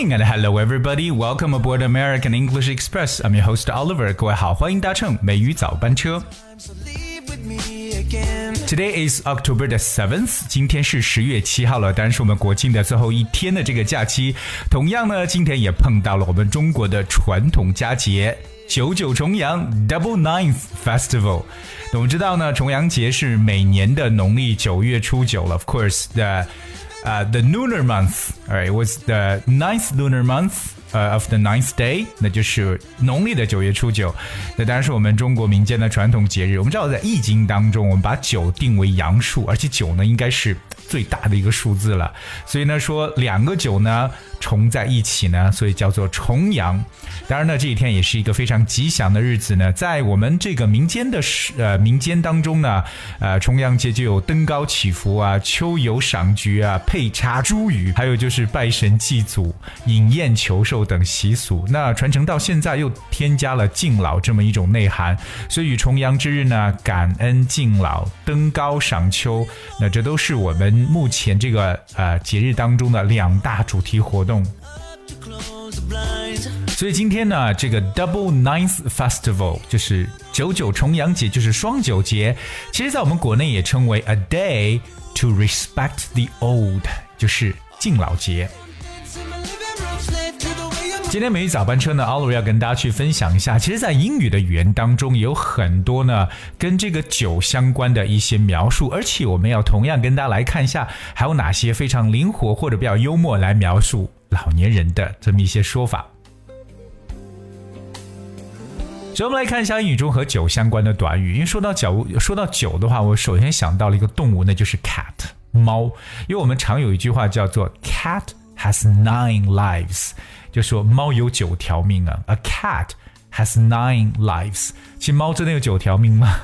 And hello everybody. Welcome aboard American English Express. I'm your host Oliver. 各位好，欢迎搭乘美语早班车。Today is October the seventh. 今天是十月七号了，当然是我们国庆的最后一天的这个假期。同样呢，今天也碰到了我们中国的传统佳节九九重阳 Double Ninth Festival。那我们知道呢，重阳节是每年的农历九月初九了。Of course, the uh, the lunar month, alright, it was the ninth lunar month. 呃，of the ninth day，那就是农历的九月初九。那当然是我们中国民间的传统节日。我们知道，在《易经》当中，我们把九定为阳数，而且九呢，应该是最大的一个数字了。所以呢，说两个九呢。重在一起呢，所以叫做重阳。当然呢，这一天也是一个非常吉祥的日子呢。在我们这个民间的呃民间当中呢，呃，重阳节就有登高祈福啊、秋游赏菊啊、配插茱萸，还有就是拜神祭祖、饮宴求寿等习俗。那传承到现在又添加了敬老这么一种内涵，所以重阳之日呢，感恩敬老、登高赏秋，那这都是我们目前这个呃节日当中的两大主题活动。动。所以今天呢，这个 Double Ninth Festival 就是九九重阳节，就是双九节。其实，在我们国内也称为 A Day to Respect the Old，就是敬老节。今天美语早班车呢，奥鲁要跟大家去分享一下。其实，在英语的语言当中，有很多呢跟这个酒相关的一些描述，而且我们要同样跟大家来看一下，还有哪些非常灵活或者比较幽默来描述。老年人的这么一些说法。所以，我们来看一下英语中和酒相关的短语。因为说到酒，说到酒的话，我首先想到了一个动物，那就是 cat 猫。因为我们常有一句话叫做 “cat has nine lives”，就说猫有九条命啊。A cat has nine lives。其实猫真的有九条命吗？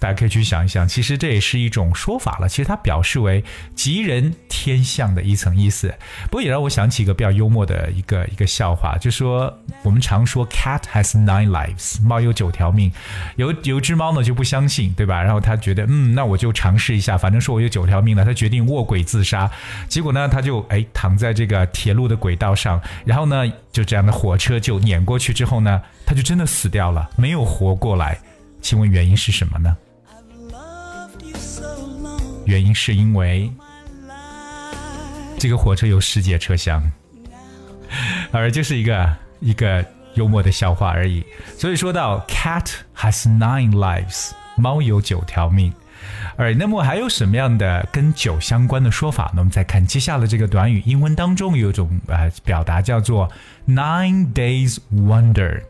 大家可以去想一想，其实这也是一种说法了。其实它表示为吉人天相的一层意思。不过也让我想起一个比较幽默的一个一个笑话，就说我们常说 cat has nine lives，猫有九条命。有有只猫呢就不相信，对吧？然后他觉得嗯，那我就尝试一下，反正说我有九条命了，他决定卧轨自杀。结果呢，他就哎躺在这个铁路的轨道上，然后呢就这样的火车就碾过去之后呢，他就真的死掉了，没有活过来。请问原因是什么呢？原因是因为这个火车有十节车厢，而就是一个一个幽默的笑话而已。所以说到 cat has nine lives，猫有九条命。而那么还有什么样的跟酒相关的说法呢？我们再看接下来这个短语，英文当中有一种呃表达叫做 nine days wonder。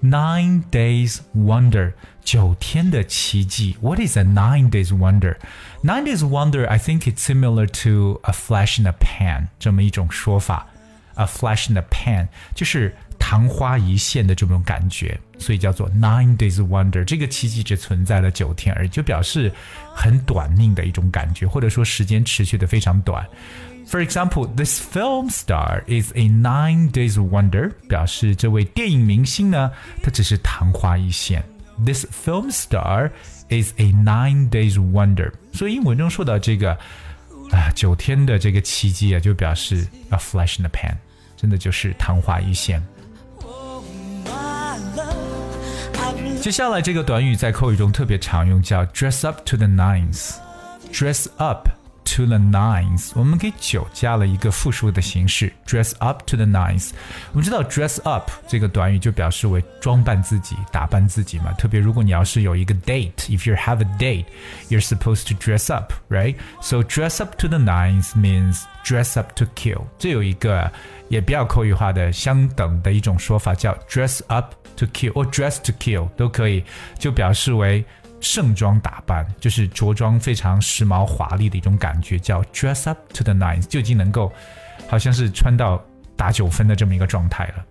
Nine days wonder，九天的奇迹。What is a nine days wonder? Nine days wonder, I think it's similar to a flash in a pan 这么一种说法。 A flash in a pan 就是昙花一现的这种感觉，所以叫做 nine days wonder。这个奇迹只存在了九天而已，就表示很短命的一种感觉，或者说时间持续的非常短。For example, this film star is a nine days wonder，表示这位电影明星呢，他只是昙花一现。This film star is a nine days wonder。所以英文中说到这个啊九天的这个奇迹啊，就表示 a flash in the pan， 真的就是昙花一现。接下来这个短语在口语中特别常用，叫 dress up to the nines。dress up to the nines，我们给九加了一个复数的形式，dress up to the nines。我们知道 dress up 这个短语就表示为装扮自己、打扮自己嘛。特别如果你要是有一个 date，if you have a date，you're supposed to dress up，right？So dress up to the nines means dress up to kill。这有一个也比较口语化的相等的一种说法，叫 dress up to kill 或 dress to kill 都可以，就表示为。盛装打扮就是着装非常时髦华丽的一种感觉，叫 dress up to the nines，就已经能够好像是穿到打九分的这么一个状态了。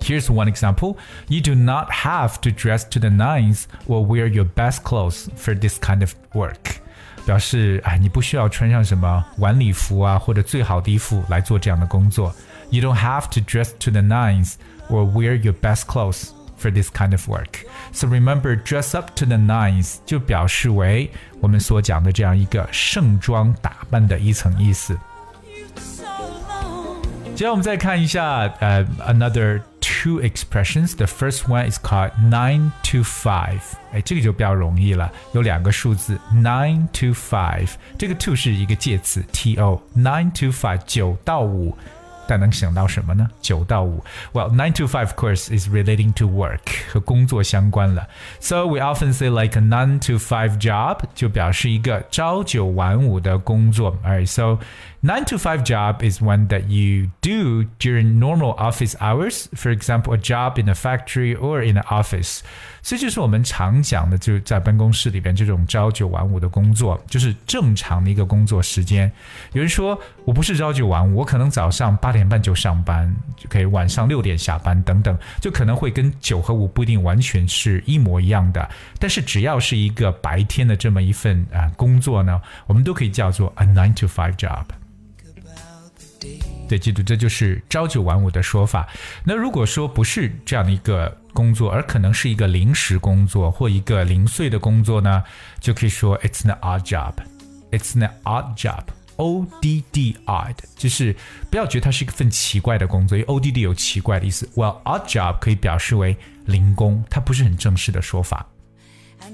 Here's one example. You do not have to dress to the nines or wear your best clothes for this kind of work. 表示哎，你不需要穿上什么晚礼服啊，或者最好的衣服来做这样的工作。You don't have to dress to the nines or wear your best clothes for this kind of work. So remember, dress up to the nines 就表示为我们所讲的这样一个盛装打扮的一层意思。 接下来我们再看一下呃、uh,，another two expressions. The first one is called nine to five. 哎，这个就比较容易了，有两个数字 nine to five。这个 to 是一个介词 t o nine to five 九到五。 但能想到什么呢？九到五。Well, nine to five, of course, is relating to work 和工作相关了。So we often say like a nine to five job 就表示一个朝九晚五的工作。Alright, so nine to five job is one that you do during normal office hours. For example, a job in a factory or in an office. 这就是我们常讲的，就是在办公室里边这种朝九晚五的工作，就是正常的一个工作时间。有人说我不是朝九晚五，我可能早上八 点半就上班，就可以晚上六点下班等等，就可能会跟九和五不一定完全是一模一样的。但是只要是一个白天的这么一份啊工作呢，我们都可以叫做 a nine to five job。对，记住这就是朝九晚五的说法。那如果说不是这样的一个工作，而可能是一个临时工作或一个零碎的工作呢，就可以说 It's an odd job. It's an odd job. O D D odd，就是不要觉得它是一份奇怪的工作，因为 O D D 有奇怪的意思。Well, odd job 可以表示为零工，它不是很正式的说法。我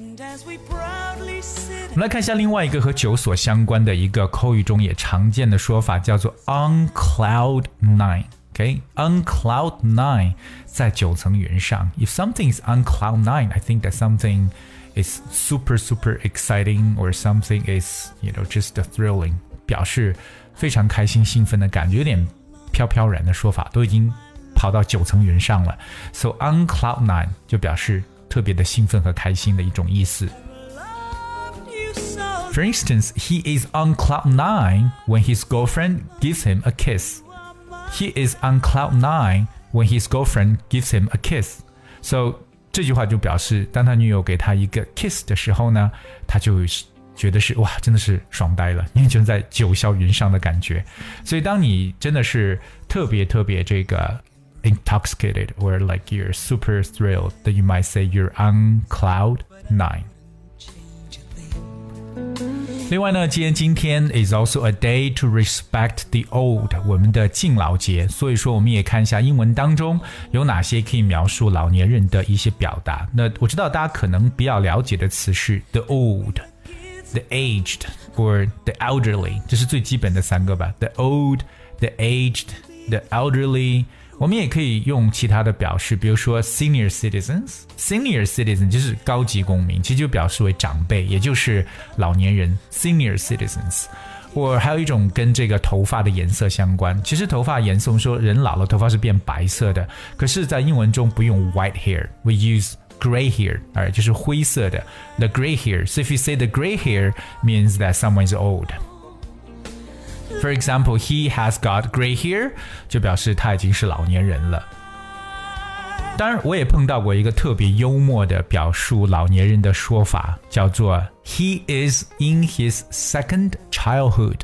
们来看一下另外一个和九所相关的一个口语中也常见的说法，叫做 on cloud nine。OK，on cloud nine，在九层云上。If something is on cloud nine, I think that something is super super exciting or something is you know just thrilling， 表示非常开心兴奋的感觉，有点飘飘然的说法，都已经跑到九层云上了。So on cloud nine 就表示特别的兴奋和开心的一种意思。For instance, he is on cloud nine when his girlfriend gives him a kiss. He is on cloud nine when his girlfriend gives him a kiss. So 这句话就表示，当他女友给他一个 kiss 的时候呢，他就觉得是哇，真的是爽呆了，因为就是在九霄云上的感觉。所以，当你真的是特别特别这个 intoxicated or like you're super thrilled, that you might say you're on cloud nine. 另外呢，既然今天 is also a day to respect the old，我们的敬老节，所以说我们也看一下英文当中有哪些可以描述老年人的一些表达。那我知道大家可能比较了解的词是 the old、the aged or the elderly，这是最基本的三个吧。the old、the aged、the elderly。我们也可以用其他的表示，比如说 senior citizens，senior citizen 就是高级公民，其实就表示为长辈，也就是老年人 senior citizens。或还有一种跟这个头发的颜色相关，其实头发颜色，我们说人老了头发是变白色的，可是，在英文中不用 white hair，we use gray hair，哎，就是灰色的 the gray hair。So if you say the gray hair means that someone is old。For example, he has got gray hair，就表示他已经是老年人了。当然，我也碰到过一个特别幽默的表述老年人的说法，叫做 "He is in his second childhood."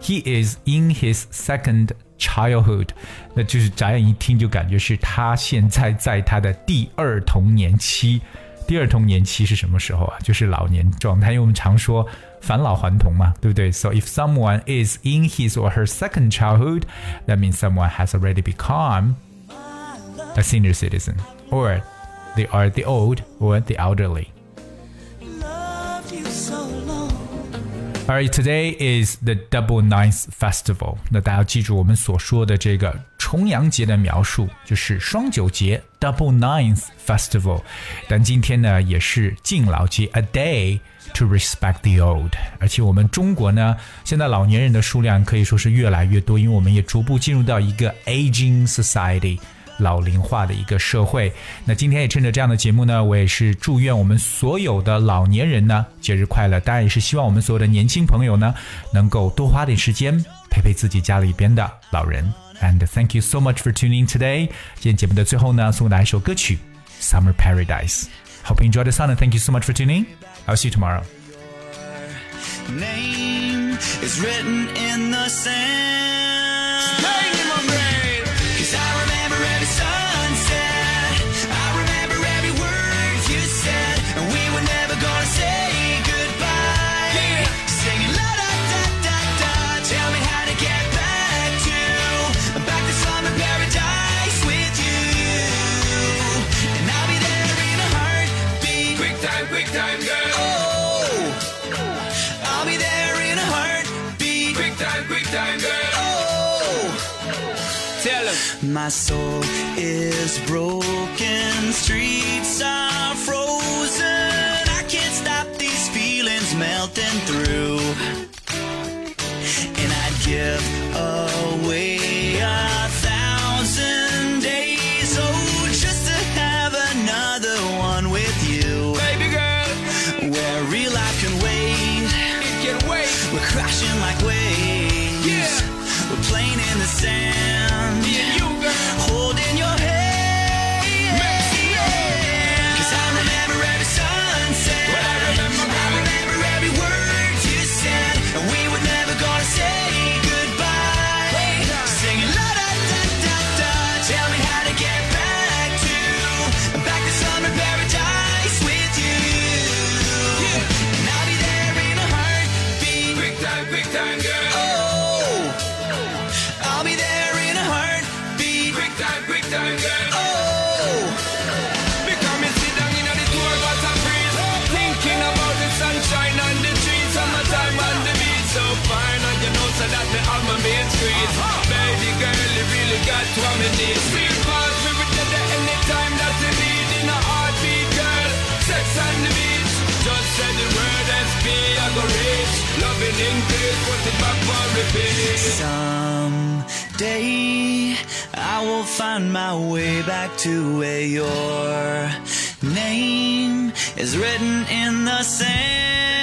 He is in his second childhood，那就是眨眼一听就感觉是他现在在他的第二童年期。第二童年期是什么时候啊？就是老年状态，因为我们常说返老还童嘛，对不对？So if someone is in his or her second childhood, that means someone has already become a senior citizen, or they are the old or the elderly. Alright, today is the Double Ninth Festival. 那大家要记住我们所说的这个重阳节的描述，就是双九节 Double Ninth Festival。但今天呢，也是敬老节 A day to respect the old。而且我们中国呢，现在老年人的数量可以说是越来越多，因为我们也逐步进入到一个 aging society。 老龄化的一个社会。那今天也趁着这样的节目呢，我也是祝愿我们所有的老年人呢节日快乐。当然也是希望我们所有的年轻朋友呢，能够多花点时间陪陪自己家里边的老人。And thank you so much for tuning today。今天节目的最后呢，送大家一首歌曲《Summer Paradise》。Hope you enjoy the sun and thank you so much for tuning. I'll see you tomorrow. Name is written in the sand. my soul is broken. Streets are frozen. I can't stop these feelings melting through. time, girl. Someday I will find my way back to where your name is written in the sand.